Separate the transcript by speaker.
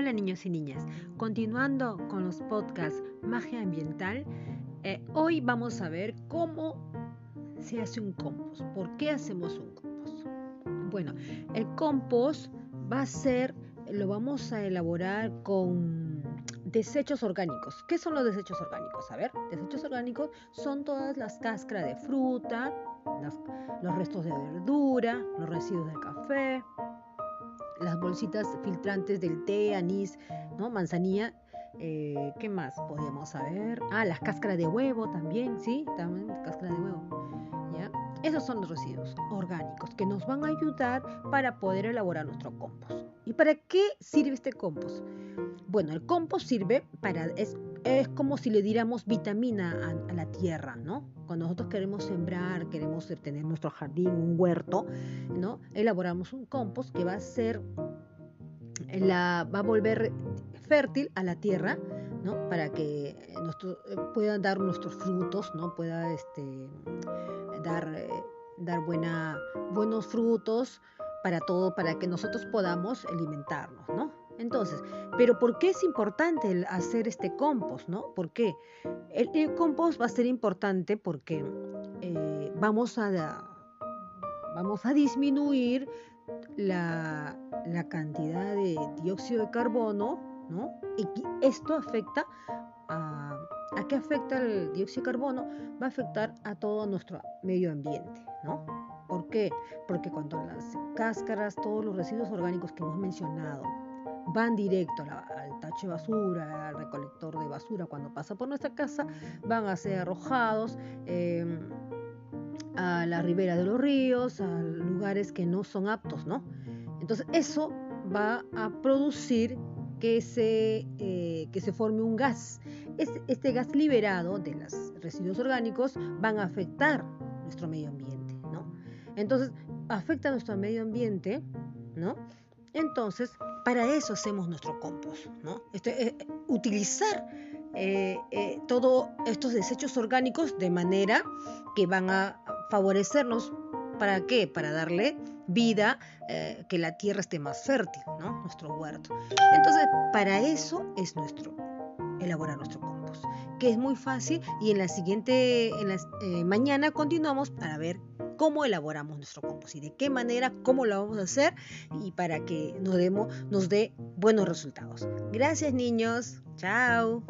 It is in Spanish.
Speaker 1: niños y niñas, continuando con los podcasts Magia Ambiental, eh, hoy vamos a ver cómo se hace un compost. ¿Por qué hacemos un compost? Bueno, el compost va a ser, lo vamos a elaborar con desechos orgánicos. ¿Qué son los desechos orgánicos? A ver, desechos orgánicos son todas las cáscaras de fruta, los restos de verdura, los residuos de café, las bolsitas filtrantes del té, anís, ¿no? manzanilla. Eh, ¿Qué más podemos saber? Ah, las cáscaras de huevo también, ¿sí? También cáscara de huevo. ¿ya? Esos son los residuos orgánicos que nos van a ayudar para poder elaborar nuestro compost. ¿Y para qué sirve este compost? Bueno, el compost sirve para, es como si le diéramos vitamina a, la tierra, ¿no? Cuando nosotros queremos sembrar, queremos tener nuestro jardín, un huerto, ¿no? Elaboramos un compost que va a ser, la, va a volver fértil a la tierra, ¿no? Para que nuestro, puedan dar nuestros frutos, ¿no? Pueda este, dar, dar buena, buenos frutos para todo, para que nosotros podamos alimentarnos, ¿no? Entonces, pero ¿por qué es importante hacer este compost? ¿no? ¿Por qué? El, compost va a ser importante porque eh, vamos, a, vamos a disminuir la, cantidad de dióxido de carbono, ¿no? Y esto afecta a, ¿A qué afecta el dióxido de carbono? Va a afectar a todo nuestro medio ambiente, ¿no? ¿Por qué? Porque cuando las cáscaras, todos los residuos orgánicos que hemos mencionado, van directo al tacho de basura, al recolector de basura cuando pasa por nuestra casa, van a ser arrojados em, a la ribera de los ríos, a lugares que no son aptos, ¿no? Entonces eso va a producir que se, eh, que se forme un gas. Este, este, gas liberado de los residuos orgánicos van a afectar nuestro medio ambiente, ¿no? Entonces, afecta nuestro medio ambiente, ¿no? Entonces, para eso hacemos nuestro compost, ¿no? Este, eh, utilizar eh, eh, todos estos desechos orgánicos de manera que van a favorecernos. ¿Para qué? Para darle vida, que la tierra esté más fértil, ¿no? Nuestro huerto. Entonces, para eso es nuestro, elaborar nuestro compost, que es muy fácil y en la siguiente, en la, mañana continuamos para ver cómo elaboramos nuestro compost y de qué manera, cómo lo vamos a hacer y para que nos, demos, nos dé buenos resultados. Gracias niños. Chao.